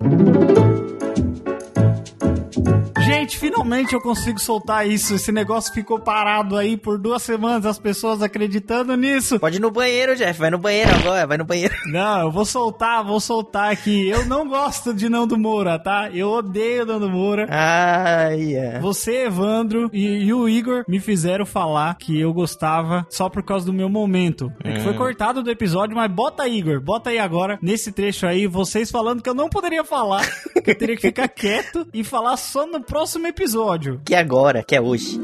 thank you. Gente, finalmente eu consigo soltar isso. Esse negócio ficou parado aí por duas semanas, as pessoas acreditando nisso. Pode ir no banheiro, Jeff. Vai no banheiro agora, vai no banheiro. Não, eu vou soltar, vou soltar aqui. Eu não gosto de Nando Moura, tá? Eu odeio Nando Moura. Ai, é. Você, Evandro e, e o Igor me fizeram falar que eu gostava só por causa do meu momento. É que foi cortado do episódio, mas bota aí, Igor, bota aí agora, nesse trecho aí, vocês falando que eu não poderia falar, que eu teria que ficar quieto e falar só no próximo episódio. Que é agora, que é hoje.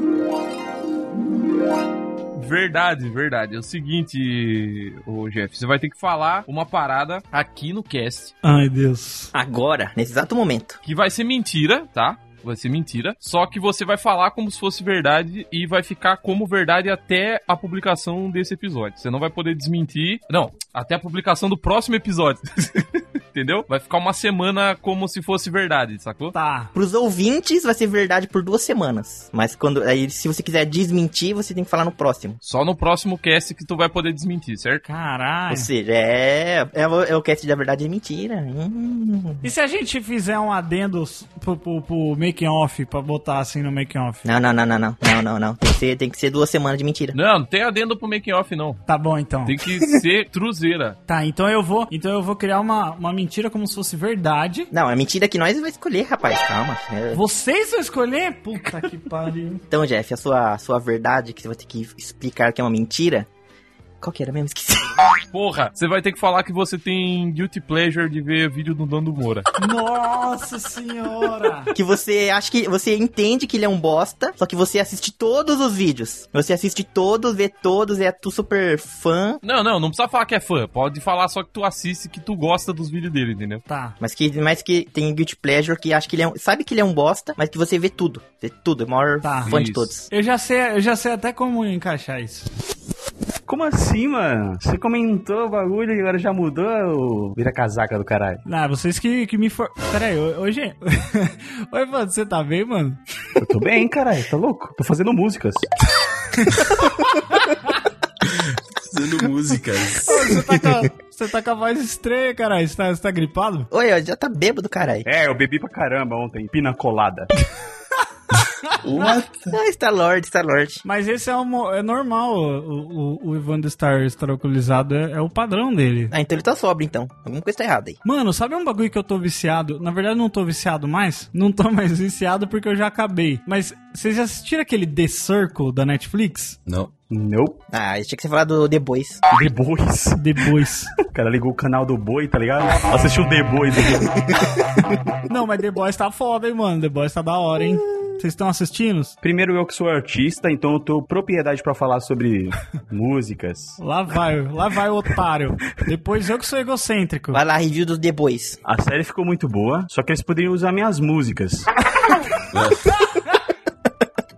Verdade, verdade. É o seguinte, o Jeff, você vai ter que falar uma parada aqui no cast Ai, Deus. Agora, nesse exato momento. que vai ser mentira, tá? Vai ser mentira. Só que você vai falar como se fosse verdade e vai ficar como verdade até a publicação desse episódio. Você não vai poder desmentir. Não, até a publicação do próximo episódio. Entendeu? Vai ficar uma semana como se fosse verdade, sacou? Tá. Pros ouvintes vai ser verdade por duas semanas. Mas quando aí, se você quiser desmentir, você tem que falar no próximo. Só no próximo cast que tu vai poder desmentir, certo? Caralho. Ou seja, é, é, o- é o cast da verdade e mentira. Hum. E se a gente fizer um adendo pro, pro, pro making off, pra botar assim no making off? Não, não, não, não, não, não, não, não. Tem que ser, tem que ser duas semanas de mentira. Não, não tem adendo pro making off, não. Tá bom então. Tem que ser Tá, então eu vou, então eu vou criar uma, uma mentira como se fosse verdade. Não, é mentira que nós vamos escolher, rapaz. Calma. É- Vocês vão escolher? Puta que pariu. Então, Jeff, a sua, a sua verdade, que você vai ter que explicar que é uma mentira. Qual que era mesmo? Esqueci. Porra, você vai ter que falar que você tem guilty pleasure de ver vídeo do Nando Moura. Nossa senhora! que você acha que. Você entende que ele é um bosta, só que você assiste todos os vídeos. Você assiste todos, vê todos, é tu super fã. Não, não, não precisa falar que é fã. Pode falar só que tu assiste, que tu gosta dos vídeos dele, entendeu? Tá. Mas que, mas que tem guilty pleasure, que acha que ele é um, Sabe que ele é um bosta, mas que você vê tudo. Vê tudo, é o maior Tá. fã de Isso. todos. Eu já sei, eu já sei até como encaixar isso. Como assim, mano? Você comentou o bagulho e agora já mudou o vira casaca do caralho. Ah, vocês que, que me for... Pera aí, ô- hoje... Oi, mano, você tá bem, mano? Eu tô bem, caralho, tá louco? Tô fazendo músicas. Fazendo músicas. Ô, Você tá com a, você tá com a voz estranha, caralho. Você tá, você tá gripado? Oi, ó, já tá bêbado, caralho. É, eu bebi pra caramba ontem, pina colada. What? Ah, Star Lord, Star Lord. Mas esse é, um, é normal, o, o, o Evandro estar, estar alcoolizado, é, é o padrão dele. Ah, então ele tá sóbrio, então. Alguma coisa tá errada aí. Mano, sabe um bagulho que eu tô viciado? Na verdade, não tô viciado mais. Não tô mais viciado porque eu já acabei. Mas vocês já assistiram aquele The Circle da Netflix? Não. Nope. Ah, tinha que ser falado do The Boys. The Boys. The Boys. O cara ligou o canal do Boi, tá ligado? Assistiu The Boys. aqui. não, mas The Boys tá foda, hein, mano. The Boys tá da hora, hein? Vocês estão assistindo? Primeiro eu que sou artista, então eu tenho propriedade pra falar sobre músicas. Lá vai, lá vai o otário. Depois eu que sou egocêntrico. Vai lá, review do The Boys. A série ficou muito boa, só que eles poderiam usar minhas músicas.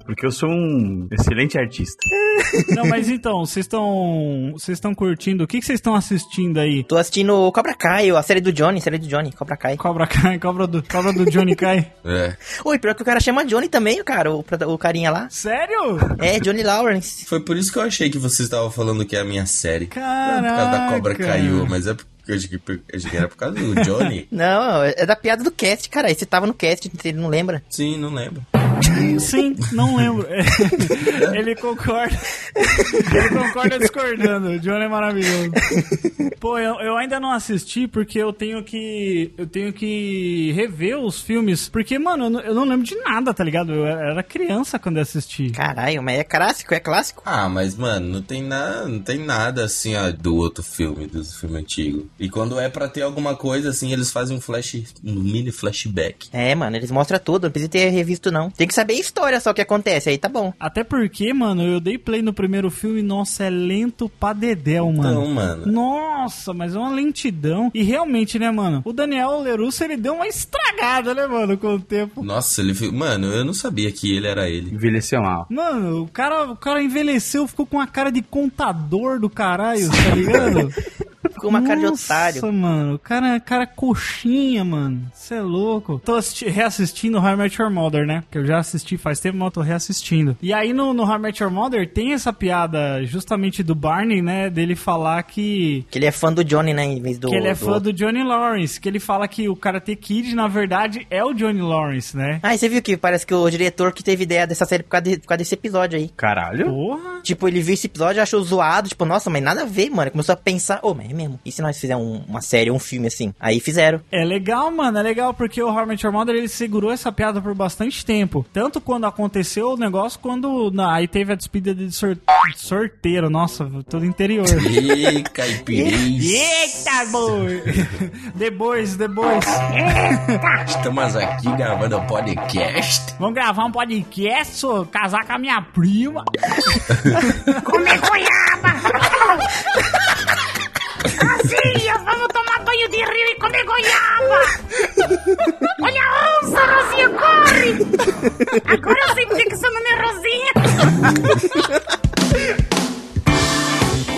Porque eu sou um excelente artista. Não, mas então, vocês estão. Vocês estão curtindo? O que vocês estão assistindo aí? Tô assistindo o Cobra Kai, a série do Johnny, série do Johnny, Cobra Kai. Cobra Kai, cobra do, cobra do Johnny Kai. É. Oi, pior que o cara chama Johnny também, o cara, o, o carinha lá. Sério? É, Johnny Lawrence. Foi por isso que eu achei que vocês estavam falando que é a minha série. Caraca. Não por causa da cobra caiu, mas é porque eu achei que, eu achei que era por causa do Johnny. Não, é da piada do cast, cara. Você tava no cast, você não lembra? Sim, não lembro. Sim, não lembro. Ele concorda. Ele concorda discordando. O Johnny é maravilhoso. Pô, eu, eu ainda não assisti porque eu tenho que. Eu tenho que rever os filmes. Porque, mano, eu não, eu não lembro de nada, tá ligado? Eu era criança quando eu assisti. Caralho, mas é clássico, é clássico. Ah, mas, mano, não tem, na, não tem nada assim, ó, do outro filme, do filme antigo. E quando é pra ter alguma coisa, assim, eles fazem um flash, um mini flashback. É, mano, eles mostram tudo, não precisa ter revisto não. Tem que saber a história só que acontece, aí tá bom. Até porque, mano, eu dei play no primeiro filme, nossa, é lento pra dedéu, mano. Então, mano. Nossa, mas é uma lentidão. E realmente, né, mano? O Daniel Lerusso, ele deu uma estragada, né, mano, com o tempo. Nossa, ele. Mano, eu não sabia que ele era ele. Envelheceu mal. Mano, o cara, o cara envelheceu, ficou com a cara de contador do caralho, tá ligado? com uma cara de otário. Nossa, mano. O cara, cara coxinha, mano. Você é louco. Tô assisti- reassistindo How I Met Your Mother, né? Que eu já assisti faz tempo, mas eu tô reassistindo. E aí no, no How I Met Your Mother tem essa piada justamente do Barney, né? Dele falar que... Que ele é fã do Johnny, né? Em vez do. que ele é do fã outro. do Johnny Lawrence. Que ele fala que o Karate Kid, na verdade, é o Johnny Lawrence, né? Ah, e você viu que parece que o diretor que teve ideia dessa série por causa, de- por causa desse episódio aí. Caralho. Porra! Tipo, ele viu esse episódio e achou zoado, tipo, nossa, mas nada a ver, mano. Começou a pensar, ô, mas é mesmo. E se nós fizermos um- uma série, um filme assim? Aí fizeram. É legal, mano, é legal porque o How I Met Your Mother ele segurou essa piada por bastante tempo. Tanto quando aconteceu o negócio, quando na- aí teve a despedida de, sor- de sorteiro, nossa, todo interior. Ih, caipiris. Eita, boi! The Boys, The Boys. Estamos aqui gravando o podcast. Vamos gravar um podcast, só, casar com a minha prima. Comer goiaba! Rosinha, vamos tomar banho de rio e comer goiaba! Olha a onça, Rosinha, corre! Agora eu sei porque que seu nome é Rosinha!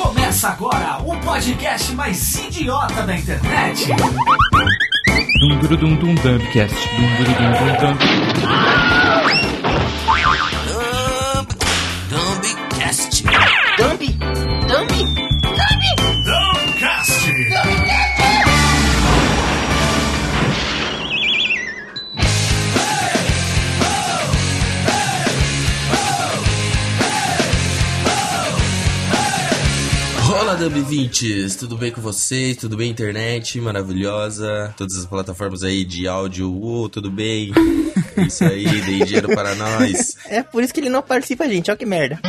Começa agora o podcast mais idiota da internet. Dum dum dum dum dumbcast. Dum dum dum dum dum. Dumbcast. Dumbi! Olá, Dub20s! Tudo bem com vocês? Tudo bem, internet? Maravilhosa. Todas as plataformas aí de áudio. Tudo bem? É Isso aí, dei dinheiro para nós. É por isso que ele não participa, gente. Olha que merda.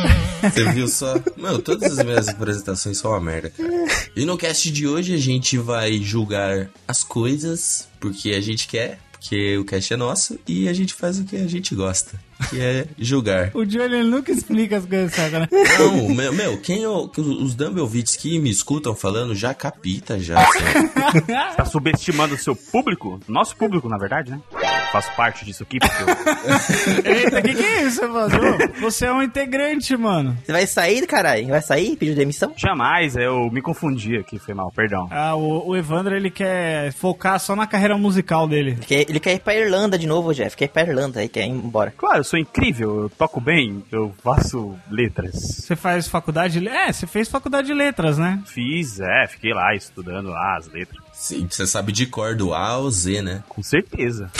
Você viu só? Meu, todas as minhas apresentações são uma merda, cara. E no cast de hoje a gente vai julgar as coisas porque a gente quer, porque o cast é nosso e a gente faz o que a gente gosta, que é julgar. O Johnny ele nunca explica as coisas, sabe, né? Não, meu, meu quem eu, os Dumblevites que me escutam falando já capita já. sabe? Tá subestimando o seu público? Nosso público, na verdade, né? Faço parte disso aqui, porque eu... Eita, que que é isso, mano? Você é um integrante, mano. Você vai sair, caralho? Vai sair? Pediu demissão? Jamais, eu me confundi aqui, foi mal, perdão. Ah, o, o Evandro, ele quer focar só na carreira musical dele. Ele quer, ele quer ir pra Irlanda de novo, Jeff. Quer ir pra Irlanda, aí quer ir embora. Claro, eu sou incrível, eu toco bem, eu faço letras. Você faz faculdade de... É, você fez faculdade de letras, né? Fiz, é, fiquei lá estudando lá as letras. Sim, você sabe de cor do A ao Z, né? Com certeza.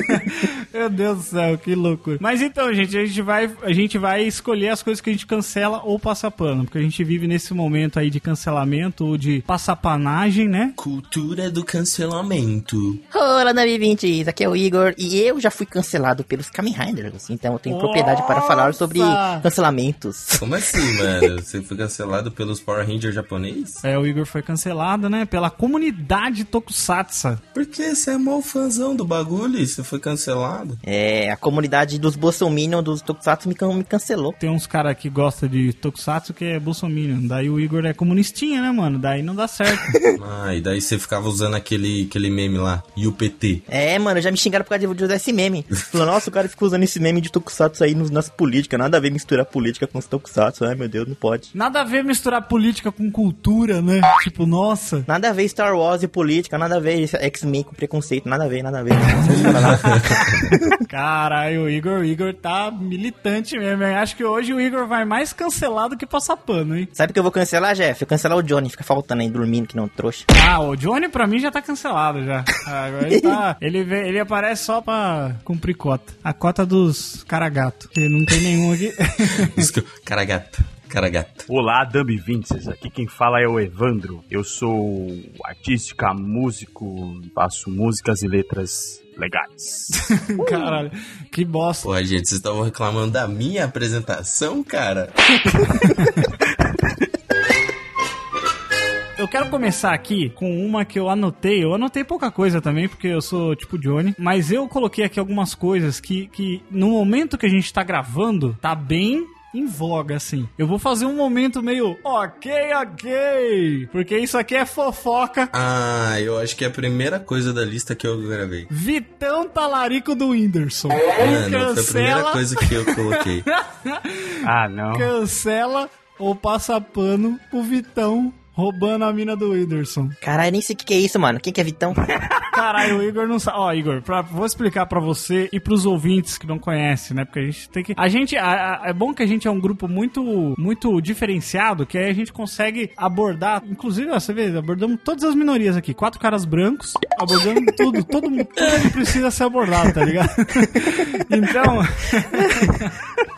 Meu Deus do céu, que loucura. Mas então, gente, a gente vai, a gente vai escolher as coisas que a gente cancela ou passa pano. Porque a gente vive nesse momento aí de cancelamento ou de passapanagem, né? Cultura do cancelamento. Olá, Navi 20, aqui é o Igor. E eu já fui cancelado pelos Kamen Riders, então eu tenho propriedade para falar sobre Nossa! cancelamentos. Como assim, mano? Você foi cancelado pelos Power Rangers japonês? É, o Igor foi cancelado, né? Pela comunidade Tokusatsu. Por que você é mó fãzão do bagulho e você foi cancelado? É, a comunidade dos Bolsominion dos Tokusatsu me, can- me cancelou. Tem uns caras que gostam de Tokusatsu que é Bolsominion. Daí o Igor é comunistinha, né, mano? Daí não dá certo. Ah, e daí você ficava usando aquele, aquele meme lá, e o PT. É, mano, já me xingaram por causa de usar esse meme. Falou, nossa, o cara fica usando esse meme de Tokusatsu aí nas políticas. Nada a ver misturar política com os Tokusatsu. Ai, meu Deus, não pode. Nada a ver misturar política com cultura, né? Tipo, nossa. Nada a ver Star Wars política, nada a ver X-Men com preconceito, nada a ver, nada a ver. Caralho, o Igor, o Igor tá militante mesmo. hein? Acho que hoje o Igor vai mais cancelado que passar pano, hein? Sabe o que eu vou cancelar, Jeff? Eu cancelar o Johnny, fica faltando aí, dormindo que não trouxa. Ah, o Johnny pra mim já tá cancelado já. Ah, Agora ele tá. Ele, vê- ele aparece só pra cumprir cota. A cota dos caragato. Que não tem nenhum aqui. Isso que eu... Cara gata, cara gata. Olá, Dumb Vinces. Aqui quem fala é o Evandro. Eu sou artística, músico, faço músicas e letras legais. Caralho, que bosta. Porra, gente, vocês estavam reclamando da minha apresentação, cara? Eu quero começar aqui com uma que eu anotei. Eu anotei pouca coisa também, porque eu sou tipo Johnny. Mas eu coloquei aqui algumas coisas que, que no momento que a gente tá gravando, tá bem em voga, assim. Eu vou fazer um momento meio ok, ok. Porque isso aqui é fofoca. Ah, eu acho que é a primeira coisa da lista que eu gravei. Vitão Talarico do Whindersson. Mano, foi a primeira coisa que eu coloquei. ah, não. Cancela ou passa pano o Vitão roubando a mina do Whindersson. Caralho, nem sei o que, que é isso, mano. Quem que é Vitão? Caralho, o Igor não sabe. Ó, Igor, pra- vou explicar pra você e pros ouvintes que não conhecem, né? Porque a gente tem que. A gente. a- a- é bom que a gente é um grupo muito, muito diferenciado, que aí a gente consegue abordar. Inclusive, ó, você vê, abordamos todas as minorias aqui. Quatro caras brancos, abordando tudo. Todo mundo, precisa ser abordado, tá ligado? Então.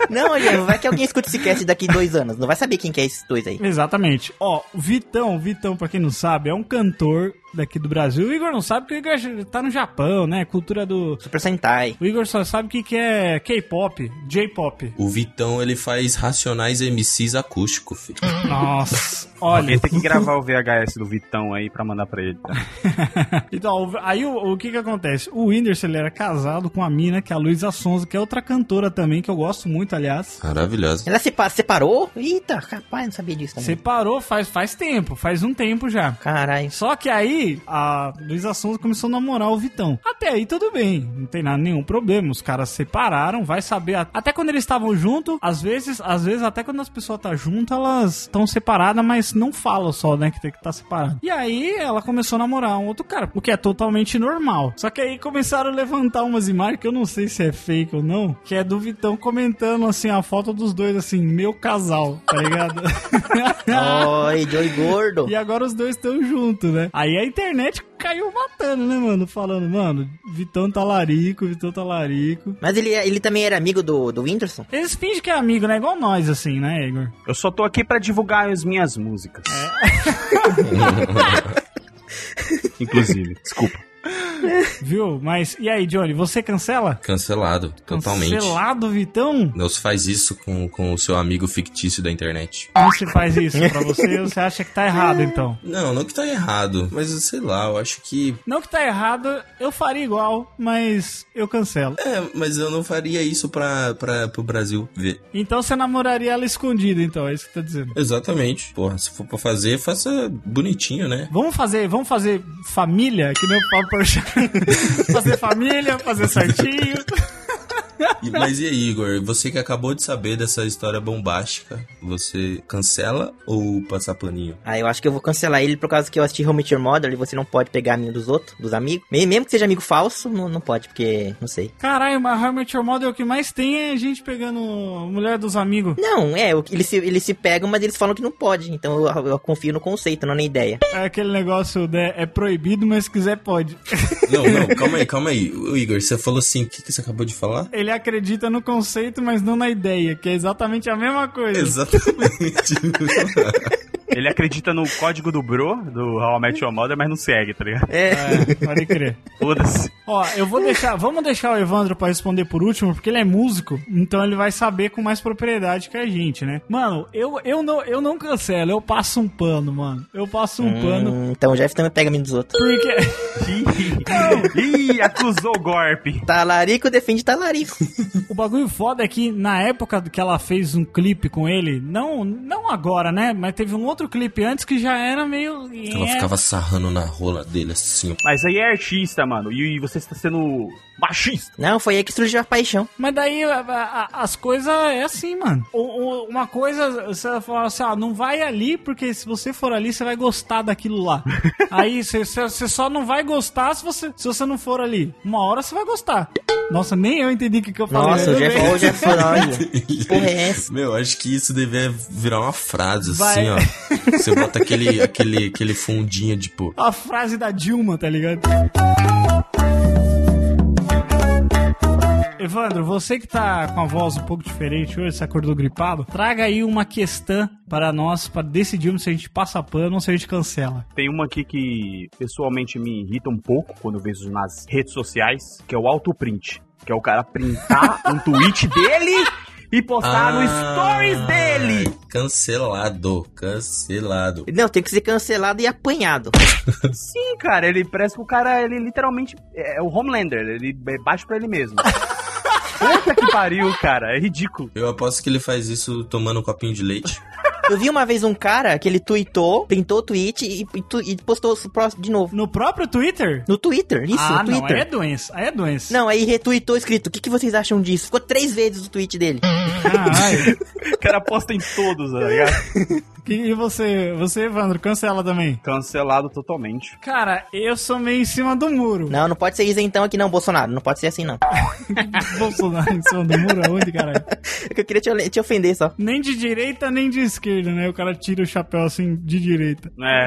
não, Diego, vai que alguém escuta esse cast daqui dois anos. Não vai saber quem que é esses dois aí. Exatamente. Ó, o Vitão, Vitão, pra quem não sabe, é um cantor daqui do Brasil. O Igor não sabe porque o Igor tá no Japão, né? Cultura do. Super Sentai. O Igor só sabe o que, que é K-pop, J-pop. O Vitão, ele faz Racionais MCs acústico, filho. Nossa, olha. Tem que gravar o VHS do Vitão aí pra mandar pra ele. tá? Então, aí o, o que que acontece? O Whindersson, ele era casado com a mina, que é a Luísa Sonza, que é outra cantora também, que eu gosto muito, aliás. Maravilhosa. Ela sepa- separou? Eita, rapaz, não sabia disso também. Separou faz, faz tempo, faz um tempo já. Caralho. Só que aí a Luísa Sonza começou a namorar o Vitão. Até aí tudo bem, não tem nada, nenhum problema. Os caras separaram, vai saber. Até quando eles estavam juntos, às vezes, às vezes até quando as pessoas estão juntas, elas estão separadas, mas não falam só, né, que tem que estar separado. E aí ela começou a namorar um outro cara, o que é totalmente normal. Só que aí começaram a levantar umas imagens que eu não sei se é fake ou não, que é do Vitão comentando assim a foto dos dois assim, meu casal, tá ligado? Oi, Joey Gordo. E agora os dois estão juntos, né? Aí a internet caiu matando, né, mano? Falando, mano, Vitão tá larico, Vitão tá larico. Mas ele, ele também era amigo do, do Whindersson? Eles fingem que é amigo, né? Igual nós, assim, né, Igor? Eu só tô aqui pra divulgar as minhas músicas. Inclusive, desculpa. Viu? Mas, e aí, Johnny, você cancela? Cancelado, totalmente. Cancelado, Vitão? Não se faz isso com, com o seu amigo fictício da internet. Como você faz isso pra você? Você acha que tá errado, então? Não, não que tá errado, mas sei lá, eu acho que. Não que tá errado, eu faria igual, mas eu cancelo. É, mas eu não faria isso pra, pra, pro Brasil ver. Então você namoraria ela escondida, então, é isso que tá dizendo. Exatamente. Porra, se for pra fazer, faça bonitinho, né? Vamos fazer, vamos fazer família, que nem o Paulo Porchat. fazer família, fazer certinho. E- mas e aí, Igor? Você que acabou de saber dessa história bombástica, você cancela ou passa paninho? Ah, eu acho que eu vou cancelar ele por causa que eu assisti Home Your Mother e você não pode pegar a mina dos outros, dos amigos. Me- Mesmo que seja amigo falso, não, não pode, porque não sei. Caralho, mas Met Your Mother o que mais tem é gente pegando mulher dos amigos. Não, é, o- eles se, eles se pegam, mas eles falam que não pode. Então eu, eu confio no conceito, não na ideia. É aquele negócio, né, é proibido, mas se quiser pode. Não, não, calma aí, calma aí. Ô, Igor, você falou assim, o que, que você acabou de falar? Ele acredita no conceito, mas não na ideia, que é exatamente a mesma coisa. Exatamente. Ele acredita no código do Bro, do How I Met Your Mother, mas não segue, tá ligado? É, É, pode crer. Foda-se. Ó, eu vou deixar, vamos deixar o Evandro pra responder por último, porque ele é músico, então ele vai saber com mais propriedade que a gente, né? Mano, eu, eu, não, eu não cancelo, eu passo um pano, mano. Eu passo um pano, Hum, então o Jeff também pega a mina dos outros. porque... Ih, acusou o golpe. Talarico defende talarico. O bagulho foda é que na época que ela fez um clipe com ele, não, não agora, né? Mas teve um outro clipe antes que já era meio. Ela É. ficava sarrando na rola dele assim. Mas aí é artista, mano. E, e você está sendo machista. Não, foi aí que surgiu a paixão. Mas daí a- a- as coisas é assim, mano. O- o- uma coisa, você fala assim, ah, não vai ali, porque se você for ali, você vai gostar daquilo lá. Aí você só não vai gostar se você, se você não for ali. Uma hora você vai gostar. Nossa, nem eu entendi o que, que eu falei. Nossa, o Jeff, o Jeff falou, olha, que porra é essa? Meu, acho que isso deve virar uma frase, Vai. assim, ó. Você bota aquele, aquele, aquele fundinho, tipo. A frase da Dilma, tá ligado? Evandro, você que tá com a voz um pouco diferente hoje, você acordou gripado, traga aí uma questão para nós, para decidirmos se a gente passa pano ou se a gente cancela. Tem uma aqui que pessoalmente me irrita um pouco quando eu vejo nas redes sociais, que é o autoprint. Que é o cara printar um tweet dele e postar no Ah, stories dele. Cancelado, cancelado. Não, tem que ser cancelado e apanhado. Sim, cara, ele parece que o cara, ele literalmente é o Homelander, ele é baixo pra ele mesmo. Puta que pariu, cara, é ridículo. Eu aposto que ele faz isso tomando um copinho de leite. Eu vi uma vez um cara que ele tweetou, printou o tweet e, e tu- e postou de novo. No próprio Twitter? No Twitter, isso, ah, no não, Twitter. aí é doença, aí é doença. Não, aí retweetou escrito, o que, que vocês acham disso? Ficou três vezes o tweet dele. Caralho. O cara posta em todos, tá ligado? E e você, você, Evandro, cancela também. Cancelado totalmente. Cara, eu sou meio em cima do muro. Não, não pode ser isentão aqui não, Bolsonaro. Não pode ser assim, não. Bolsonaro em cima do muro, aonde, caralho? É que eu queria te, te ofender só. Nem de direita, nem de esquerda, né? O cara tira o chapéu assim de direita. É.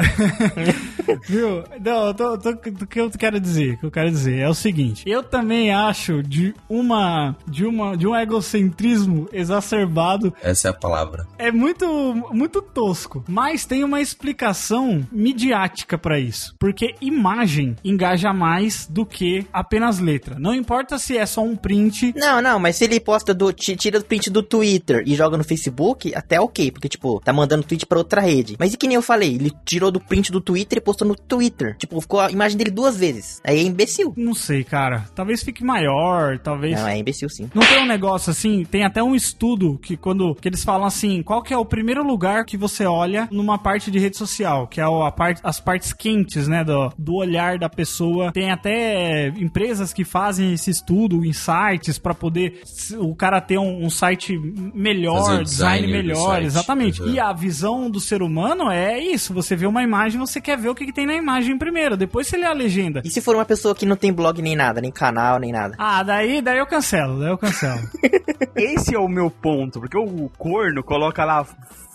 Viu? Não, tô, tô- o que eu quero dizer, o que eu quero dizer é o seguinte. Eu também acho de uma, de uma, de um egocentrismo exacerbado Essa é a palavra. é muito, muito tosco. Mas tem uma explicação midiática pra isso. Porque imagem engaja mais do que apenas letra. Não importa se é só um print. Não, não, mas se ele posta do. ti- Tira o print do Twitter e joga no Facebook, até ok, porque, tipo, tá mandando tweet pra outra rede. Mas e que nem eu falei, ele tirou do print do Twitter e postou no Twitter. Tipo, ficou a imagem dele duas vezes. Aí é imbecil. Não sei, cara. Talvez fique maior, talvez. Não, é imbecil sim. Não tem um negócio assim, tem até um estudo que quando que eles falam assim, qual que é o primeiro lugar que você olha numa parte de rede social, que é a parte, as partes quentes, né, do, do olhar da pessoa. Tem até empresas que fazem esse estudo em sites pra poder o cara ter um, um site melhor, design melhor, site. exatamente. Uhum. E a visão do ser humano é isso, você vê uma imagem, você quer ver o que, que tem na imagem primeiro, depois você lê a legenda. E se for uma pessoa que não tem blog nem nada, nem canal, nem nada? Ah, daí, daí eu cancelo, daí eu cancelo. Esse é o meu ponto, porque o corno coloca lá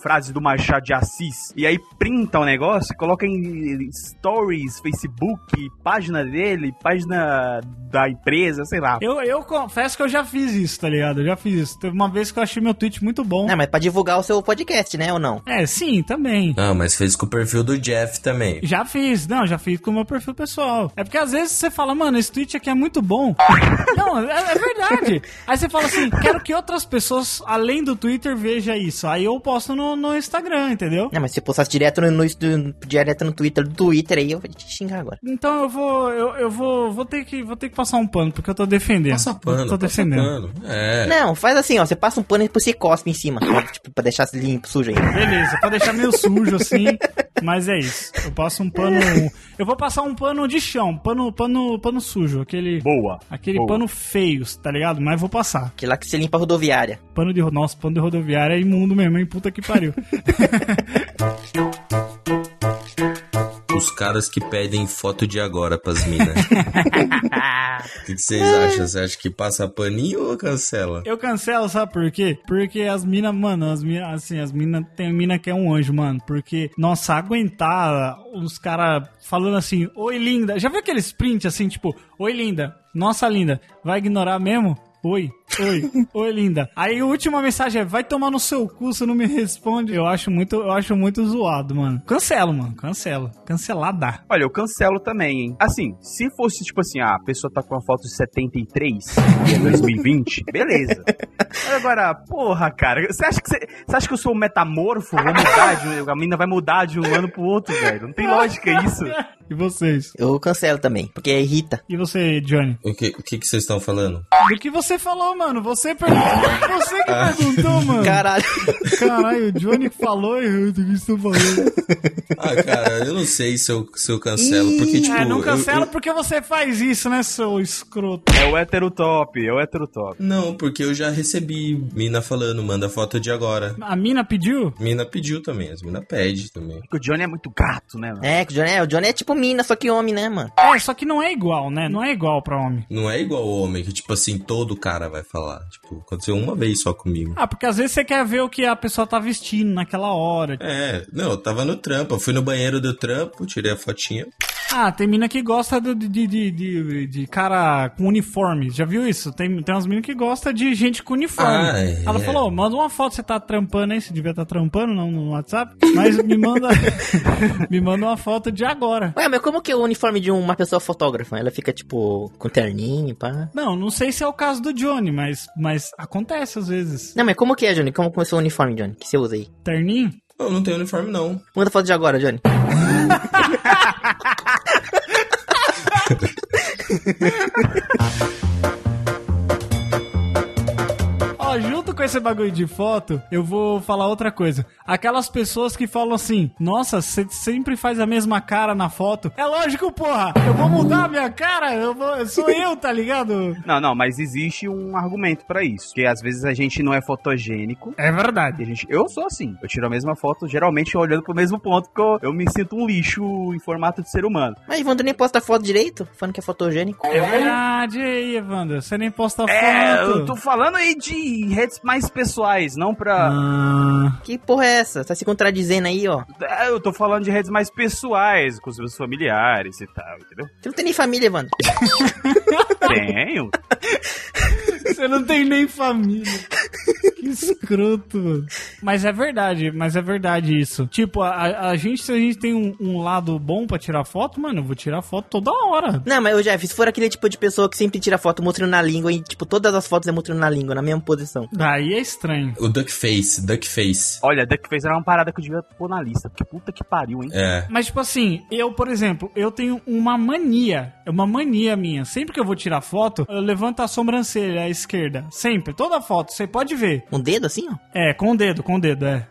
frase do Machado de Assis e aí printa o negócio, coloca em stories, Facebook, página dele, página da empresa, sei lá. Eu, eu confesso que eu já fiz isso, tá ligado? Eu já fiz isso. Teve uma vez que eu achei meu tweet muito bom. Não, mas pra divulgar o seu podcast, né, ou não? É, sim, também. Não, mas fez com o perfil do Jeff também. Já fiz, não, já fiz com o meu perfil pessoal. É porque às vezes você fala, mano, esse tweet aqui é muito bom. não, é, é verdade. Aí você fala assim, quero que outras pessoas, além do Twitter, vejam isso. Aí eu posto no, no Instagram, entendeu? Não, mas se postasse direto no, no, direto no Twitter do Twitter aí, eu vou te xingar agora. Então eu vou, eu, eu vou, vou ter que, vou ter que passar um pano, porque eu tô defendendo. Passa pano, tô passa defendendo. pano. É. Não, faz assim, ó. Você passa um pano e depois você cospe em cima. tipo, pra deixar limpo, sujo aí. Beleza, pra deixar meio sujo assim, mas é isso. Eu passo um pano. Eu vou passar um pano de chão, pano, pano, pano sujo, aquele. Boa. Aquele boa. pano feio, tá ligado? Mas vou passar. Aquele lá que você limpa a rodoviária. Pano de. Nossa, pano de rodoviária é imundo mesmo, hein? Puta que pariu. Os caras que pedem foto de agora pras minas. O que vocês acham? Você acha que passa paninho ou cancela? Eu cancelo, sabe por quê? Porque as minas, mano, as minas, assim, as minas, tem mina que é um anjo, mano. Porque, nossa, aguentar os caras falando assim, oi linda. Já viu aquele sprint assim, tipo, oi linda, nossa linda, vai ignorar mesmo? Oi, oi, oi linda. Aí a última mensagem é, vai tomar no seu cu, você não me responde. Eu acho muito, eu acho muito zoado, mano. Cancelo, mano, cancelo. Cancelada. Olha, eu cancelo também, hein? Assim, se fosse tipo assim, ah, a pessoa tá com uma foto de 73 e é 2020, beleza. Mas agora, porra, cara, você acha que você, você acha que eu sou um metamorfo? Vou mudar de a menina vai mudar de um ano pro outro, velho. Não tem lógica isso. E vocês? Eu cancelo também, porque irrita. E você, Johnny? O que, o que que vocês estão falando? Do que você falou, mano? Você perguntou. Você que perguntou, mano. Caralho. Caralho, o Johnny falou e eu do que estou falando. Ah, cara, eu não sei se eu, se eu cancelo, porque, tipo... é, não eu- cancela eu- porque você faz isso, né, seu escroto? É o hétero top, é o hétero top. Não, porque eu já recebi mina falando, manda foto de agora. A mina pediu? Mina pediu também, as mina pede também. Porque o Johnny é muito gato, né, mano? É, que o Johnny é, o Johnny é tipo mina, só que homem, né, mano? É, só que não é igual, né? Não é igual pra homem. Não é igual o homem, que tipo assim, todo cara vai falar. Tipo, aconteceu uma vez só comigo. Ah, porque às vezes você quer ver o que a pessoa tá vestindo naquela hora. É, não, eu tava no trampo, eu fui no banheiro do trampo, tirei a fotinha. Ah, tem mina que gosta de, de, de, de, de cara com uniforme. Já viu isso? Tem, tem umas minas que gostam de gente com uniforme. Ah, é. Ela falou, manda uma foto, você tá trampando aí, você devia estar trampando não, no WhatsApp, mas me manda me manda uma foto de agora. Ué, mas como que é o uniforme de uma pessoa fotógrafa? Ela fica, tipo, com terninho, pá. Não, não sei se é o caso do Johnny, mas, mas acontece às vezes. Não, mas como que é, Johnny? Como começou o uniforme, Johnny? Que você usa aí? Terninho? Eu não tenho uniforme, não. Manda foto de agora, Johnny. ハハハハハ! Com esse bagulho de foto, eu vou falar outra coisa. Aquelas pessoas que falam assim, nossa, você sempre faz a mesma cara na foto. É lógico, porra! Eu vou mudar a minha cara, eu vou, sou eu, tá ligado? Não, não, mas existe um argumento pra isso. Porque às vezes a gente não é fotogênico. É verdade. a gente, eu sou assim. Eu tiro a mesma foto, geralmente olhando pro mesmo ponto, porque eu, eu me sinto um lixo em formato de ser humano. Mas Evandro nem posta foto direito, falando que é fotogênico. É verdade, aí, Evandro? Você nem posta É, foto. eu tô falando aí de redes mais pessoais, não pra. Ah, Que porra é essa? Tá se contradizendo aí, ó. É, eu tô falando de redes mais pessoais, com os meus familiares e tal, entendeu? Você não tem nem família, Evandro. Tenho. você não tem nem família. Que escroto, mano. Mas é verdade, mas é verdade isso. Tipo, a, a gente, se a gente tem um, um lado bom pra tirar foto, mano, eu vou tirar foto toda hora. Não, mas, ô Jeff, se for aquele tipo de pessoa que sempre tira foto mostrando na língua e, tipo, todas as fotos é mostrando na língua, na mesma posição. Daí é estranho. O Duckface, Duckface. Olha, Duckface era uma parada que eu devia pôr na lista, porque puta que pariu, hein? É. Mas, tipo assim, eu, por exemplo, eu tenho uma mania. É uma mania minha. Sempre que eu vou tirar foto, eu levanto a sobrancelha à esquerda. Sempre. Toda foto, você pode ver. Um dedo assim, ó. É, com o dedo, com o dedo, é.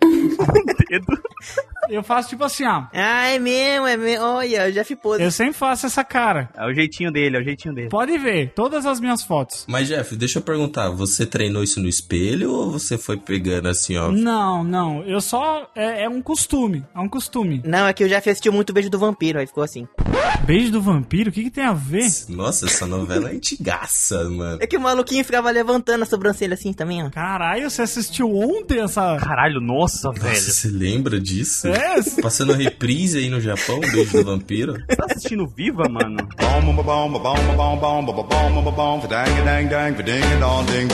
Dedo. Eu faço tipo assim, ó. Ah, é mesmo, é mesmo. Olha, o Jeff pôs. Eu sempre faço essa cara. É o jeitinho dele, é o jeitinho dele. Pode ver, todas as minhas fotos. Mas, Jeff, deixa eu perguntar, você treinou isso no espelho ou você foi pegando assim, ó? Não, não. Eu só. É, é um costume. É um costume. Não, é que o Jeff assistiu muito o Beijo do Vampiro, aí ficou assim. Beijo do vampiro? O que, que tem a ver? Nossa, essa novela é antigaça, mano. É que o maluquinho ficava levantando a sobrancelha assim também, ó. Caralho, você assistiu ontem essa. Caralho, nossa, Nossa, velho. você lembra disso? É? Passando reprise aí no Japão, Beijo do Vampiro. Você tá assistindo Viva, mano?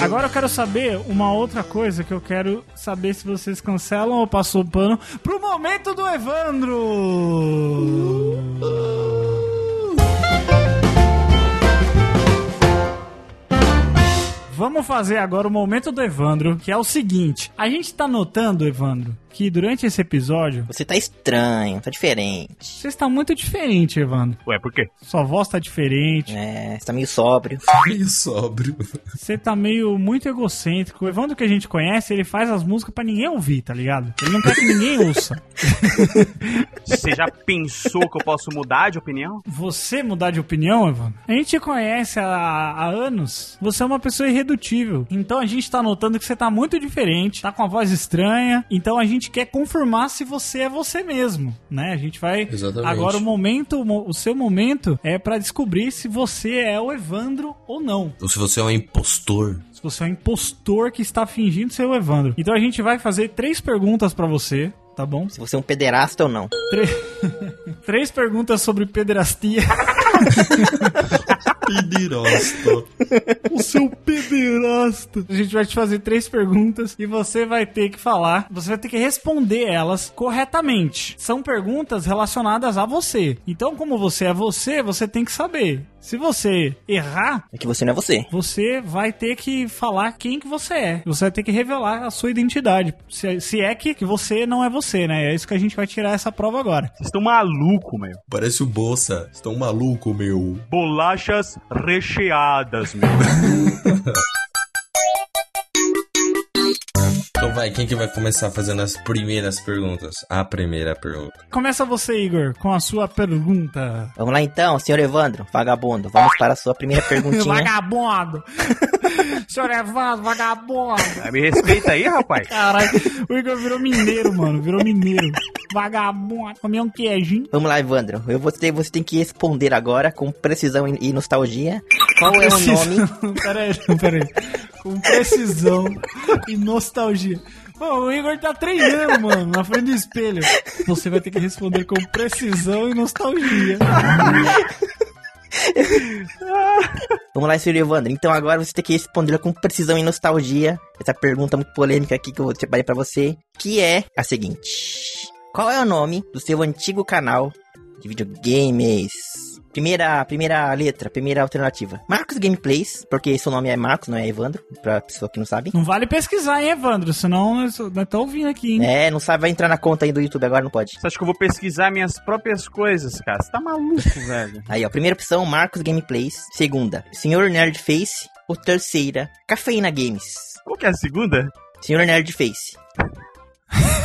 Agora eu quero saber uma outra coisa que eu quero saber se vocês cancelam ou passou pano pro momento do Evandro. Vamos fazer agora o momento do Evandro, que é o seguinte: a gente tá notando, Evandro, que durante esse episódio Você tá estranho, tá diferente. você está muito diferente, Evandro. Ué, por quê? Sua voz tá diferente. É, você tá meio sóbrio. Meio sóbrio. Você tá meio muito egocêntrico. O Evandro que a gente conhece, ele faz as músicas pra ninguém ouvir, tá ligado? Ele não quer que ninguém ouça. Você já pensou que eu posso mudar de opinião? Você mudar de opinião, Evandro? A gente te conhece há, há anos. Você é uma pessoa irredutível. Então a gente tá notando que você tá muito diferente, tá com a voz estranha. Então a gente quer confirmar se você é você mesmo, né? A gente vai Exatamente. agora o momento, o seu momento é pra descobrir se você é o Evandro ou não. Ou se você é um impostor. Se você é um impostor que está fingindo ser o Evandro. Então a gente vai fazer três perguntas pra você, tá bom? Se você é um pederasta ou não. Tre- três perguntas sobre pederastia. Pederasta. o seu pederasta. A gente vai te fazer três perguntas e você vai ter que falar, você vai ter que responder elas corretamente. São perguntas relacionadas a você. Então, como você é você, você tem que saber. Se você errar, É que você não é você. você vai ter que falar quem que você é. Você vai ter que revelar a sua identidade. Se, se é que, que você não é você, né? É isso que a gente vai tirar essa prova agora. Vocês estão maluco, meu. Parece o Bolsa. Estão maluco, meu. Bolachas recheadas, meu. vai, quem que vai começar fazendo as primeiras perguntas? A primeira pergunta. Começa você, Igor, com a sua pergunta. Vamos lá então, senhor Evandro, vagabundo. Vamos para a sua primeira perguntinha. Vagabundo! Senhor Evandro, vagabundo! Me respeita aí, rapaz. Caralho, o Igor virou mineiro, mano. Virou mineiro. Vagabundo. Comeu um queijinho. Vamos lá, Evandro. Eu vou ter, você tem que responder agora com precisão e nostalgia. Qual é o nome? pera aí, pera aí. Com precisão e nostalgia. Pô, o Igor tá treinando, mano, na frente do espelho. Você vai ter que responder com precisão e nostalgia. Vamos lá, senhor Evandro. Então agora você tem que responder com precisão e nostalgia. Essa pergunta muito polêmica aqui que eu separei pra você. Que é a seguinte: Qual é o nome do seu antigo canal de videogames? Primeira, primeira letra, primeira alternativa. Marcos Gameplays, porque seu nome é Marcos, não é Evandro, pra pessoa que não sabe. Não vale pesquisar, hein, Evandro? Senão nós tá ouvindo aqui, hein? É, não sabe, vai entrar na conta aí do YouTube agora, não pode. Você acha que eu vou pesquisar minhas próprias coisas, cara? Você tá maluco, velho? Aí, ó, primeira opção, Marcos Gameplays. Segunda, Senhor Nerdface. Ou terceira, Cafeína Games. Qual que é a segunda? Senhor Nerd Face.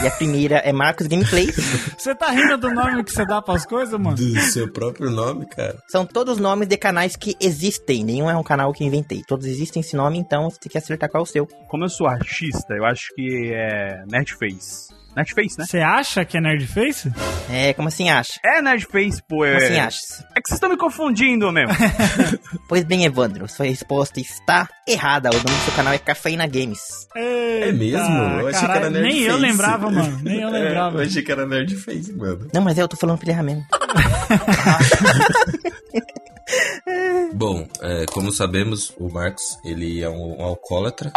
E a primeira é Marcos Gameplays. Você tá rindo do nome que você dá pras coisas, mano? Do seu próprio nome, cara. São todos nomes de canais que existem. Nenhum é um canal que eu inventei. Todos existem esse nome, então você tem que acertar qual é o seu. Como eu sou artista, eu acho que é Nerdface. Nerdface, né? Você acha que é Nerdface? É, como assim acha? É Nerdface, pô. É, Como assim acha? é que vocês estão me confundindo mesmo. Pois bem, Evandro, sua resposta está errada. O nome do seu canal é Cafeína Games. é mesmo? Eu achei que era Nerd Nem eu lembrava, mano. Nem eu lembrava. É, eu achei que era Nerd Face, mano. Não, mas eu tô falando pra ele errar mesmo. Bom, é, como sabemos, o Marcos, ele é um, um alcoólatra.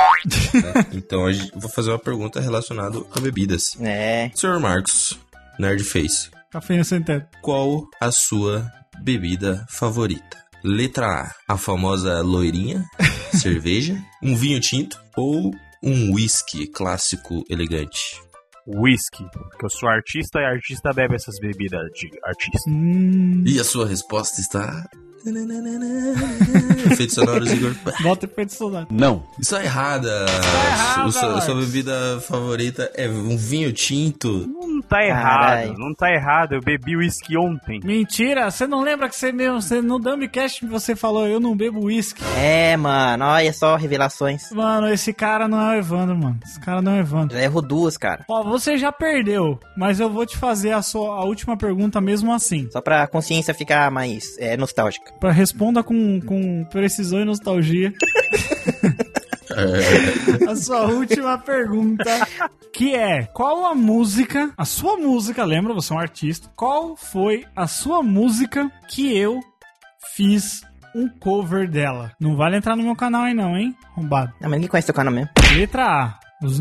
né? Então, gente- vou fazer uma pergunta relacionada a bebidas. É. Senhor Marcos, Nerd Face, Cafeína sem teto. qual a sua bebida favorita? Letra A, a famosa loirinha, cerveja, um vinho tinto ou um whisky clássico elegante? Whisky. Porque eu sou artista e artista bebe essas bebidas de artista. Hum, E a sua resposta está... Efeitos sonoros, Igor. bota efeito soldado. Não. Isso é errada. errada, O sua, sua bebida favorita é um vinho tinto. Não tá errado. Não tá errado. Eu bebi whisky ontem. Mentira, você não lembra que você mesmo, você no Dumbcast você falou, eu não bebo uísque. É, mano, olha só, revelações. Mano, esse cara não é o Evandro, mano. Esse cara não é o Evandro. Já errou duas, cara. Ó, você já perdeu, mas eu vou te fazer a, sua, a última pergunta mesmo assim. Só pra consciência ficar mais é, nostálgica. Pra responda com, com precisão e nostalgia. a sua última pergunta, que é: qual a música, a sua música, lembra, você é um artista, qual foi a sua música que eu fiz um cover dela? Não vale entrar no meu canal aí não, hein? Arrombado. Não, mas ninguém conhece seu canal mesmo. Letra A,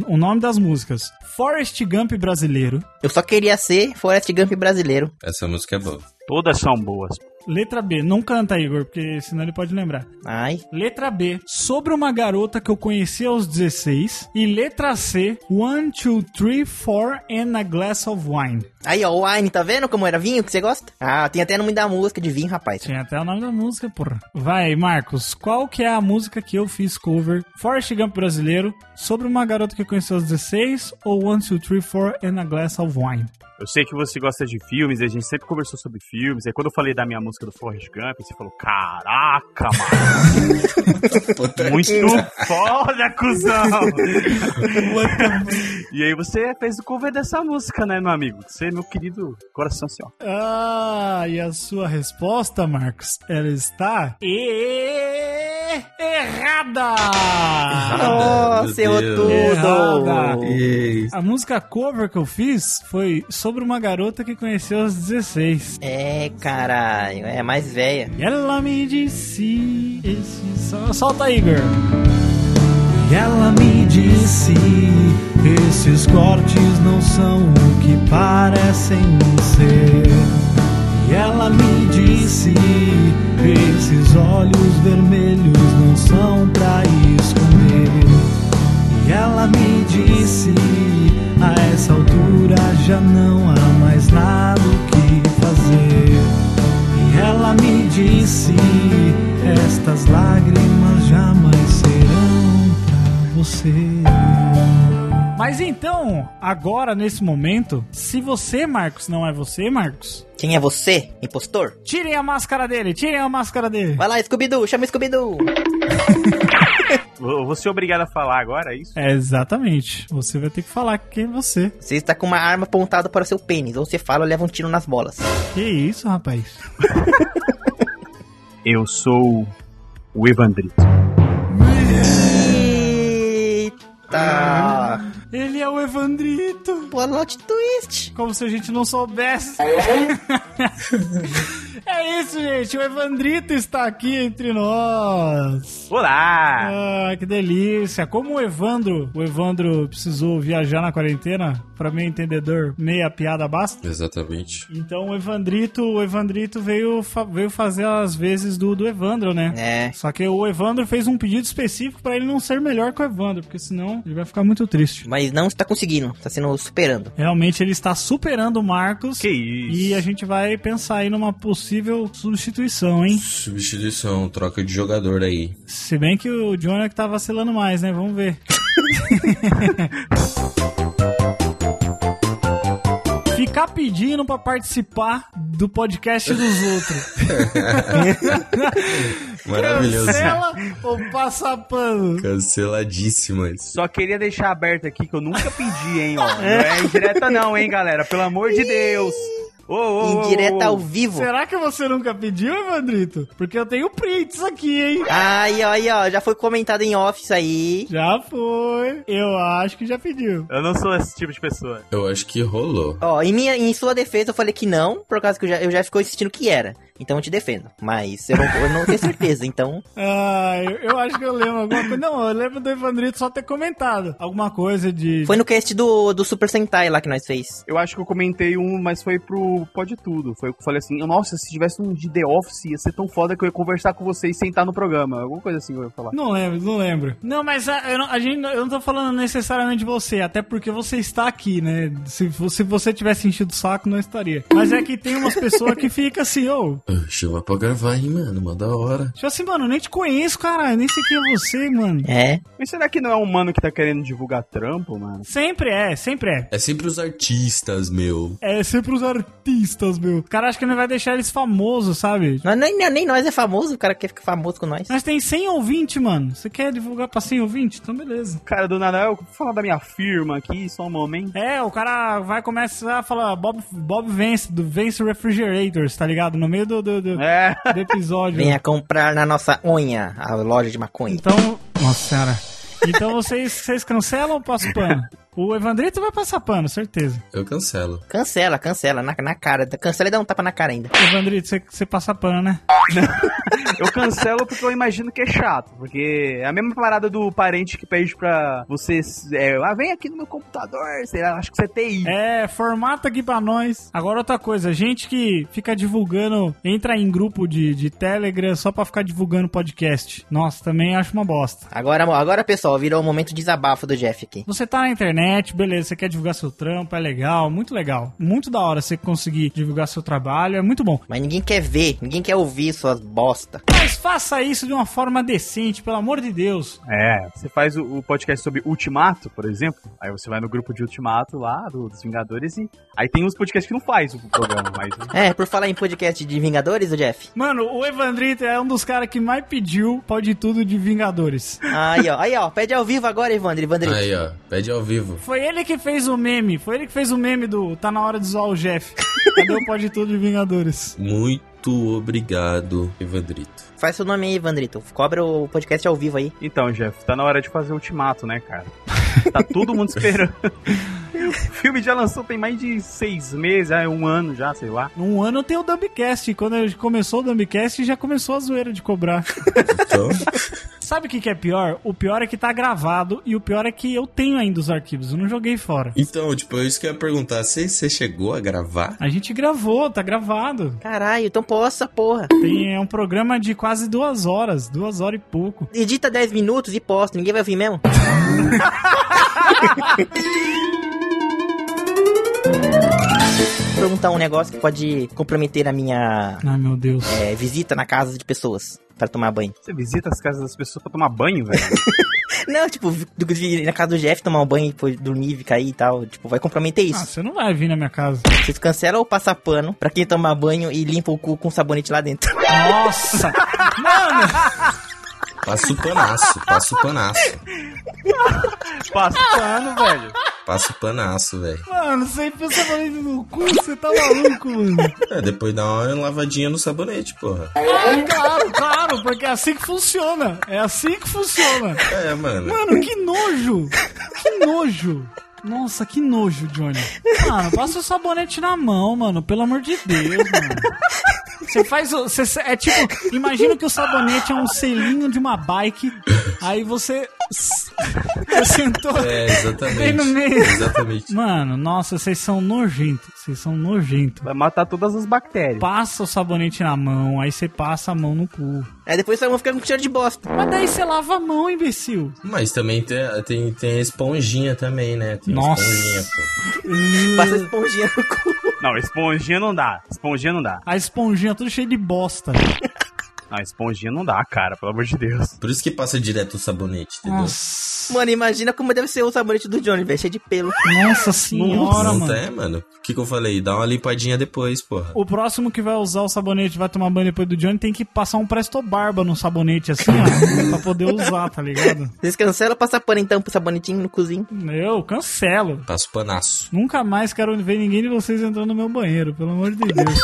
o nome das músicas: Forrest Gump brasileiro. Eu só queria ser Forrest Gump brasileiro. Essa música é boa. Todas são boas. Letra B, não canta, Igor, porque senão ele pode lembrar. Ai, Letra B, sobre uma garota que eu conheci aos 16. E letra C, one, two, three, four and a glass of wine. aí ó, o wine, tá vendo como era vinho que você gosta? Ah, tem até nome da música de vinho, rapaz. Tinha até o nome da música, porra. Vai, Marcos, qual que é a música que eu fiz cover? Forrest Gump brasileiro, sobre uma garota que eu conheci aos 16 ou one, two, three, four and a glass of wine? Eu sei que você gosta de filmes, a gente sempre conversou sobre filmes. Aí quando eu falei da minha música do Forrest Gump, você falou: Caraca, mano! Muito foda, cuzão! e aí você fez o cover dessa música, né, meu amigo? Você é meu querido coração assim, ó. Ah, e a sua resposta, Marcos, ela está e... errada! Nossa, errou tudo. Errada. A música cover que eu fiz foi sobre uma garota que conheceu aos 16. É, caralho, é mais velha. E ela me disse. Esse... Sol- Solta aí, Igor. E ela me disse: Esses cortes não são o que parecem ser. E ela me disse: Esses olhos vermelhos não são pra esconder. E ela me disse: A essa altura já não há mais nada o que fazer. E ela me disse: Estas lágrimas jamais serão pra você. Mas então, agora nesse momento, se você, Marcos, não é você, Marcos, Quem é você, impostor? tirem a máscara dele, tirem a máscara dele. Vai lá, Scooby-Doo, chama Scooby-Doo. Eu vou ser obrigado a falar agora, é isso? É, exatamente. Você vai ter que falar quem é você. Você está com uma arma apontada para o seu pênis. Ou você fala ou leva um tiro nas bolas. Que isso, rapaz? Eu sou o Evandrito. Eita! Ele é o Evandrito. Plot twist. Como se a gente não soubesse. é isso, gente. O Evandrito está aqui entre nós. Olá! Ah, que delícia. Como o Evandro, o Evandro precisou viajar na quarentena, para meu entendedor, meia piada basta. Exatamente. Então o Evandrito, o Evandrito veio, fa- veio fazer as vezes do, do Evandro, né? É. Só que o Evandro fez um pedido específico pra ele não ser melhor que o Evandro, porque senão ele vai ficar muito triste. Mas não está conseguindo. Está sendo superando. Realmente ele está superando o Marcos. Que isso? E a gente vai pensar aí numa possível substituição, hein? Substituição, troca de jogador aí. Se bem que o Johnny é que tá vacilando mais, né? Vamos ver. Ficar pedindo pra participar do podcast dos outros. Maravilhoso. Cancela ou passa pano? Canceladíssimas. Só queria deixar aberto aqui que eu nunca pedi, hein, ó. Não é indireta não, hein, galera. Pelo amor de Deus. Ô, ô, ô, Indireta ô, ao vivo. Será que você nunca pediu, Evandrito? Porque eu tenho prints aqui, hein? Aí, ó, aí, ó, já foi comentado em off isso aí. Já foi. Eu acho que já pediu. Eu não sou esse tipo de pessoa. Eu acho que rolou. Ó, em, minha, em sua defesa eu falei que não, por causa que eu já, eu já ficou insistindo que era. Então eu te defendo. Mas eu não, eu não tenho certeza, então. Ah, eu, eu acho que eu lembro alguma coisa. Não, eu lembro do Evandrito só ter comentado alguma coisa de. Foi no cast do, do Super Sentai lá que nós fez. Eu acho que eu comentei um, mas foi pro Pode Tudo. Foi eu que falei assim, nossa, se tivesse um de The Office, ia ser tão foda que eu ia conversar com vocês sem estar no programa. Alguma coisa assim eu ia falar. Não lembro, não lembro. Não, mas a, eu não, a gente, eu não tô falando necessariamente de você, até porque você está aqui, né? Se, se você tivesse enchido o saco, não estaria. Mas é que tem umas pessoas que ficam assim, ô. Ah, Chama pra gravar, hein, mano? Mó da hora. Tipo assim, mano, eu nem te conheço, caralho. Nem sei quem é você, mano. É. Mas será que não é um mano que tá querendo divulgar trampo, mano? Sempre é, sempre é. É sempre os artistas, meu. É sempre os artistas, meu. O cara acha que não vai deixar eles famosos, sabe? Nós, nem, nem nós é famoso, o cara quer ficar famoso com nós. Nós tem 100 ouvintes, mano. Você quer divulgar pra 100 ouvintes? Então beleza. Cara, do nada, eu vou falar da minha firma aqui, só um momento. É, o cara vai começar a falar Bob, Bob Vence, do Vence Refrigerators, tá ligado? No meio do, do, do, É. do episódio. Venha comprar na nossa unha, a loja de maconha. Então, nossa senhora. Então vocês, vocês cancelam ou passam pano? O Evandrito vai passar pano, certeza. Eu cancelo. Cancela, cancela, na, na cara. Cancela e dá um tapa na cara ainda. Evandrito, você, você passa pano, né? Eu cancelo porque eu imagino que é chato. Porque é a mesma parada do parente que pede pra você. É, ah, vem aqui no meu computador, sei lá, acho que você é TI. É, formata aqui pra nós. Agora outra coisa, gente que fica divulgando, entra em grupo de, de Telegram só pra ficar divulgando podcast. Nossa, também acho uma bosta. Agora, agora, pessoal, virou o momento de desabafo do Jeff aqui. Você tá na internet, beleza, você quer divulgar seu trampo, é legal, muito legal. Muito da hora você conseguir divulgar seu trabalho, é muito bom. Mas ninguém quer ver, ninguém quer ouvir suas bosta. Mas faça isso de uma forma decente, pelo amor de Deus. É, você faz o, o podcast sobre Ultimato, por exemplo. Aí você vai no grupo de Ultimato lá, do- dos Vingadores, e aí tem uns podcasts que não faz o programa, mas. É, por falar em podcast de Vingadores, o Jeff. Mano, o Evandrito é um dos caras que mais pediu pode tudo de Vingadores. Aí, ó, aí, ó, pede ao vivo agora, Evandro, Evandrito. Aí, ó. Pede ao vivo. Foi ele que fez o meme, foi ele que fez o meme do Tá na hora de zoar o Jeff. Cadê o pode tudo de Vingadores? Muito obrigado, Evandrito. Faz seu nome aí, Evandrito. Cobra o podcast ao vivo aí. Então, Jeff, tá na hora de fazer Ultimato, né, cara? Tá todo mundo esperando. o filme já lançou tem mais de seis meses, é um ano já, sei lá. Um ano tem o Dumbcast. Quando ele começou o Dumbcast, já começou a zoeira de cobrar. Então, Sabe o que, que é pior? O pior é que tá gravado e o pior é que eu tenho ainda os arquivos. Eu não joguei fora. então tipo, isso que eu ia perguntar. Você chegou a gravar? A gente gravou, tá gravado. Caralho, então posta, porra. Tem, é um programa de quase duas horas, duas horas e pouco. Edita 10 minutos e posta, ninguém vai ouvir mesmo. Vou perguntar um negócio que pode comprometer a minha Ai, meu Deus. é, visita na casa de pessoas para tomar banho. Você visita as casas das pessoas pra tomar banho, velho? Não, tipo, do que ir na casa do Jeff tomar um banho e depois dormir, ficar aí e tal. Tipo, vai comprometer Ah, isso. você não vai vir na minha casa. Vocês cancelam ou passar pano pra quem tomar banho e limpa o cu com sabonete lá dentro. Nossa! Mano! Passa o panaço, passa o panaço. Passa pano, velho. Passa o panaço, velho. Mano, você pensa falando no cu, você tá maluco, mano. É, depois dá uma lavadinha no sabonete, porra. Ah, claro, claro, porque é assim que funciona. É assim que funciona. É, mano. Mano, que nojo! Que nojo! Nossa, que nojo, Johnny. Mano, passa o sabonete na mão, mano. Pelo amor de Deus, mano. Você faz o. Você, é tipo, imagina que o sabonete é um selinho de uma bike. Aí você. Você sentou. É, exatamente. Bem no meio. Exatamente. Mano, nossa, vocês são nojentos. Vocês são nojentos. Vai matar todas as bactérias. Passa o sabonete na mão, aí você passa a mão no cu. Aí depois só vão ficar com cheiro de bosta. Mas daí você lava a mão, imbecil. Mas também tem, tem, tem a esponjinha também, né? Tem Nossa. esponjinha, pô. Passa esponjinha no cu. Não, esponjinha não dá. Esponjinha não dá. A esponjinha tudo cheio de bosta. A esponjinha não dá, cara, pelo amor de Deus. Por isso que passa direto o sabonete, entendeu? Nossa, Mano, imagina como deve ser o sabonete do Johnny, velho. Cheio de pelo. nossa senhora, não mano. é, mano? O que, que eu falei? Dá uma limpadinha depois, porra. O próximo que vai usar o sabonete, vai tomar banho depois do Johnny, tem que passar um Presto Barba no sabonete assim, ó, pra poder usar, tá ligado? Vocês cancelam passar pano então pro sabonetinho no cozinho? Eu cancelo. Passa o panaço. Nunca mais quero ver ninguém de vocês entrando no meu banheiro, pelo amor de Deus.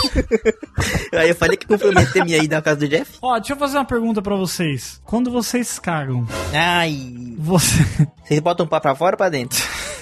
Aí eu falei que comprometer minha ida na casa do Jeff. Ó, deixa eu fazer uma pergunta pra vocês. Quando vocês cagam, Ai. você... Vocês botam o pau pra fora ou pra dentro?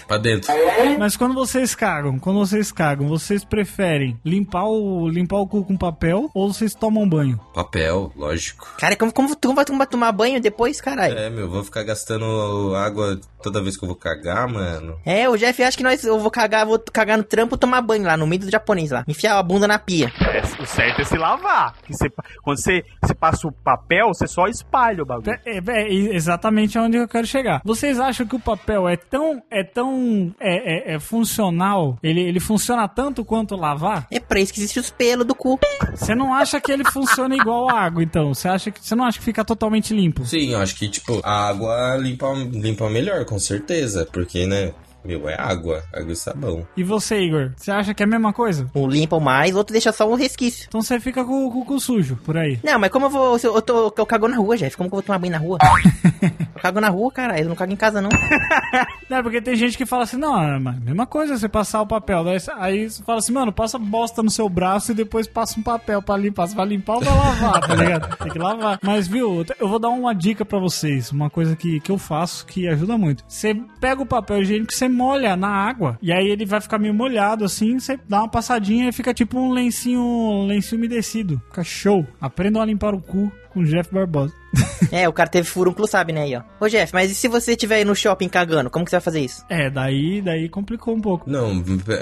Pra dentro. Mas quando vocês cagam, quando vocês cagam, vocês preferem limpar o, limpar o cu com papel ou vocês tomam banho? Papel, lógico. Cara, como, como tu vai tomar, banho depois, caralho? É, meu, vou ficar gastando água toda vez que eu vou cagar, mano. É, o Jeff acha que nós, eu vou cagar, vou cagar no trampo e tomar banho lá, no meio do japonês lá. Enfiar a bunda na pia. É, o certo é se lavar. Que você- quando você, você passa o papel, você só espalha o bagulho. É, é, é exatamente onde eu quero chegar. Vocês acham que o papel é tão, é tão, é, é- é funcional? Ele, ele funciona tanto quanto lavar? É pra isso que existe os pelos do cu. Você não acha que ele funciona igual a água, então? Você acha que, você não acha que fica totalmente limpo? Sim, eu acho que, tipo, a água limpa, limpa melhor, com certeza. Porque, né, meu, é água. Água e sabão. E você, Igor? Você acha que é a mesma coisa? Um limpa o mais, o outro deixa só um resquício. Então você fica com, com o cu sujo por aí. Não, mas como eu vou. Eu, tô, eu cago na rua, Jeff. Como que eu vou tomar banho na rua? eu cago na rua, caralho. Eu não cago em casa, não. Não, porque tem gente que fala assim, não, é a mesma coisa você passar o papel. Daí, aí você fala assim, mano, passa bosta no seu braço e depois passa um papel pra limpar. Você vai limpar ou vai lavar, tá ligado? Tem que lavar. Mas, viu, eu vou dar uma dica pra vocês. Uma coisa que, que eu faço que ajuda muito. Você pega o papel higiênico, você molha na água. E aí ele vai ficar meio molhado assim. Você dá uma passadinha e fica tipo um lencinho, um lencinho umedecido. Fica show. Aprendam a limpar o cu com o Jeff Barbosa. É, o cara teve furúnculo, sabe, né, aí, ó. Ô, Jeff, mas e se você estiver aí no shopping cagando, como que você vai fazer isso? É, daí, daí complicou um pouco. Não,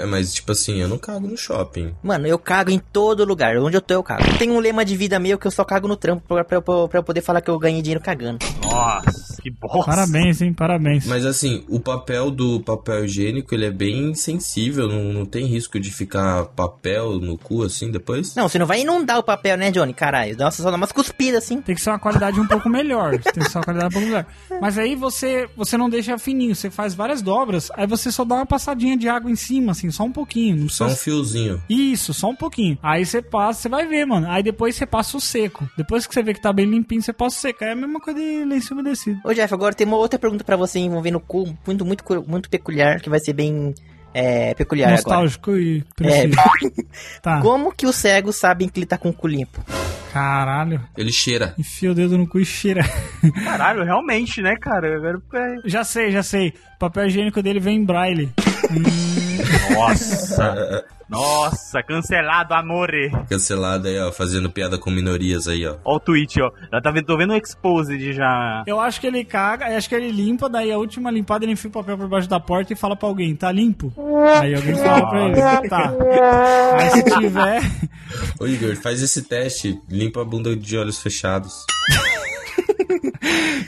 mas, tipo assim, eu não cago no shopping. Mano, eu cago em todo lugar. Onde eu tô, eu cago. Tem um lema de vida meu que eu só cago no trampo pra, pra, pra- pra eu poder falar que eu ganhei dinheiro cagando. Nossa, que bosta. Parabéns, hein? Parabéns. Mas assim, o papel do papel higiênico, ele é bem sensível, não, não tem risco de ficar papel no cu assim depois? Não, você não vai inundar o papel, né, Johnny? Caralho. Nossa, só dá umas cuspidas assim. Tem que ser uma qualidade um pouco melhor. Tem que ser uma qualidade um pouco melhor. Mas aí você, você não deixa fininho, você faz várias dobras, aí você só dá uma passadinha de água em cima, assim, só um pouquinho. Não Só um fiozinho. Isso, só um pouquinho. Aí você passa, você vai ver, mano. Aí depois você passa o seco. Depois que você vê que tá bem limpinho, você passa o seco. Aí é a mesma coisa de lenço umedecido. Ô, Jeff, agora tem uma outra pergunta pra você envolvendo o cu, muito, muito, cu- muito peculiar, que vai ser bem é, peculiar agora. Nostálgico e É, preciso. Tá. como que os cegos sabem que ele tá com o cu limpo? Caralho. Ele cheira. Enfia o dedo no cu e cheira. Caralho, realmente, né, cara? Agora, é, já sei, já sei. O papel higiênico dele vem em braille. Nossa. Nossa, cancelado, amore. Cancelado aí, ó, fazendo piada com minorias aí, ó. Ó o tweet, ó. Eu tá vendo, tô vendo o exposed já. Eu acho que ele caga, acho que ele limpa, daí a última limpada ele enfia o papel por baixo da porta e fala pra alguém, tá limpo? Aí alguém fala pra ele, tá. Aí se tiver. Ô Igor, faz esse teste, limpa a bunda de olhos fechados.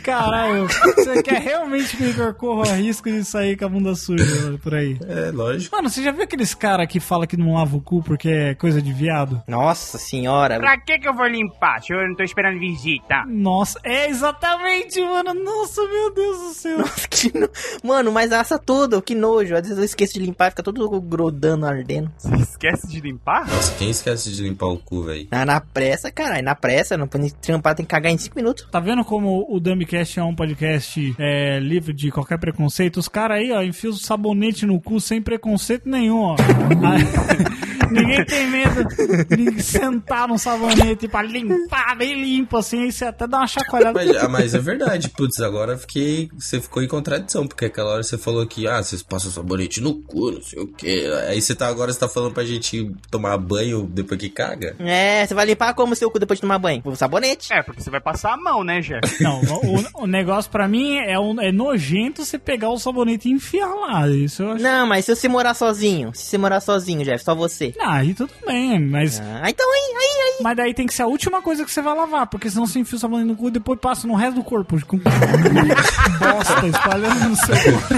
Caralho, você quer realmente que o Igor corra risco de sair com a bunda suja por aí? É, lógico. Mano, você já viu aqueles cara que fala que não lava o cu porque é coisa de viado? Nossa senhora. Pra que que eu vou limpar se eu não tô esperando visita? Nossa, é exatamente, mano. Nossa, meu Deus do céu. Que no- Mano, mas assa tudo, que nojo. Às vezes eu esqueço de limpar, fica tudo grudando, ardendo. Você esquece de limpar? Nossa, quem esquece de limpar o cu, velho? Na, na pressa, caralho, na pressa, não pode trampar, tem que cagar em 5 minutos. Tá vendo como o Dumbcast é um podcast é, livre de qualquer preconceito? Os caras aí, ó, enfiam o sabonete no cu sem preconceito nenhum, ó. Ninguém tem medo de sentar no sabonete pra limpar, bem limpo, assim, aí você até dá uma chacoalhada. Mas, ah, mas é verdade, putz, agora eu fiquei. Você ficou em contradição, porque aquela hora você falou que, ah, vocês passam sabonete no cu, não sei o quê. Aí você tá agora você tá falando pra gente tomar banho depois que caga? É, você vai limpar como seu cu depois de tomar banho? Com sabonete. É, porque você vai passar a mão, né, Jeff? Não, o, o negócio pra mim é, um- é nojento você pegar o sabonete e enfiar lá. Isso eu acho. Não, mas se você morar sozinho, se você morar sozinho, Jeff, só você. Ah, aí tudo bem, mas. Ah, então aí, aí, aí. Mas daí tem que ser a última coisa que você vai lavar, porque senão você enfia o sabonete no cu e depois passa no resto do corpo. Com bosta espalhando no seu corpo.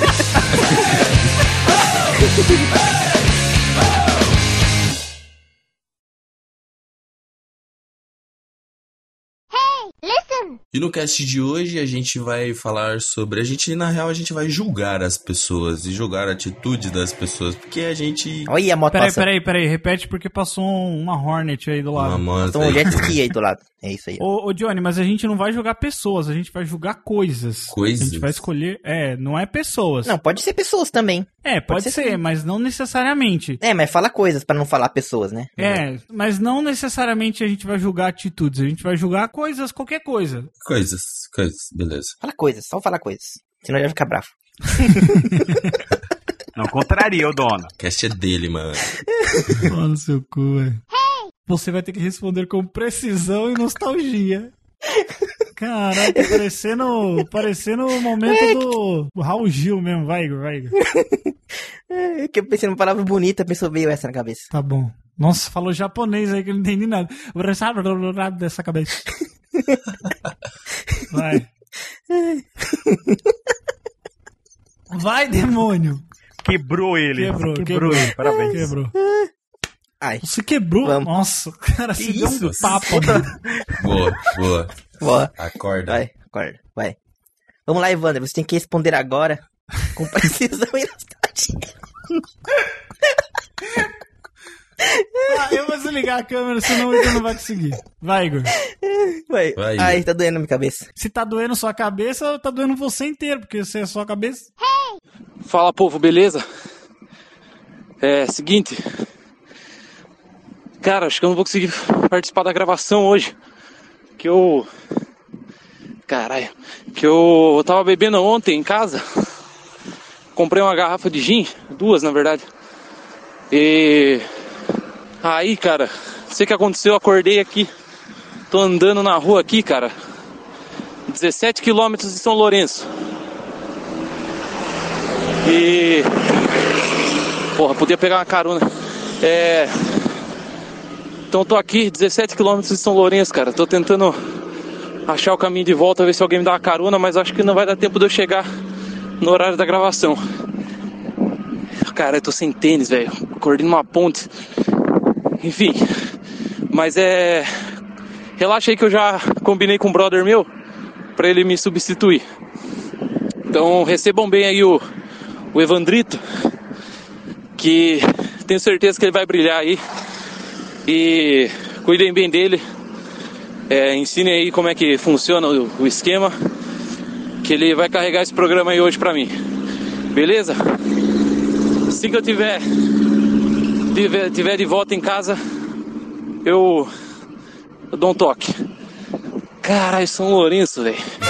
¡Le E no cast de hoje a gente vai falar sobre. A gente, na real, a gente vai julgar as pessoas e julgar a atitude das pessoas, porque a gente. Olha a moto Peraí, passando. peraí, peraí. Repete porque passou um- uma Hornet aí do lado. Uma moto um jet ski aí do lado. É isso aí. Ô, ô, Johnny, mas a gente não vai julgar pessoas, a gente vai julgar coisas. Coisas? A gente vai escolher. É, não é pessoas. Não, pode ser pessoas também. É, pode, pode ser ser, mas não necessariamente. É, mas fala coisas pra não falar pessoas, né? É, mas não necessariamente a gente vai julgar atitudes, a gente vai julgar coisas, qualquer coisa. Coisas, coisas, beleza. Fala coisas, só falar coisas. Senão ele vai ficar bravo. Não contraria o dono. O cast é dele, mano. Mano, no seu cu, velho. Você vai ter que responder com precisão e nostalgia. Caraca, parecendo, parecendo o momento do Raul Gil mesmo. Vai, vai. É que eu pensei numa palavra bonita, a pessoa veio essa na cabeça. Tá bom. Nossa, falou japonês aí que eu não entendi nada. Dessa cabeça. Vai. Vai, demônio. Quebrou ele. Quebrou, Quebrou, quebrou. ele. Parabéns. Quebrou. Ai, Você quebrou? Vamos. Nossa, cara, você deu um isso? tapa, mano. Boa, boa. Boa. Acorda. Vai, acorda, vai. Vamos lá, Evandro, você tem que responder agora com precisão e nostalgia. Ah, eu vou desligar a câmera, senão o Igor não vai conseguir. Vai, Igor. Vai. Vai, Ai, tá doendo a minha cabeça. Se tá doendo sua cabeça, tá doendo você inteiro, porque você é só a cabeça. Fala povo, beleza? É, seguinte. Cara, acho que eu não vou conseguir participar da gravação hoje. Que eu. Caralho. Que eu, tava bebendo ontem em casa. Comprei uma garrafa de gin, duas na verdade. E. Aí, cara, não sei o que aconteceu, eu acordei aqui. Tô andando na rua aqui, cara. 17 quilômetros de São Lourenço. E. Porra, podia pegar uma carona. É. Então tô aqui, 17 km de São Lourenço, cara. Tô tentando achar o caminho de volta, ver se alguém me dá uma carona, mas acho que não vai dar tempo de eu chegar no horário da gravação. Cara, eu tô sem tênis, velho. Acordei numa ponte. Enfim. Mas é. Relaxa aí que eu já combinei com um brother meu pra ele me substituir. Então recebam bem aí o, o Evandrito, que tenho certeza que ele vai brilhar aí. E cuidem bem dele. É, ensinem aí como é que funciona o, o esquema. Que ele vai carregar esse programa aí hoje pra mim. Beleza? Assim que eu tiver, tiver, tiver de volta em casa, eu, eu dou um toque. Caralho, São Lourenço, velho.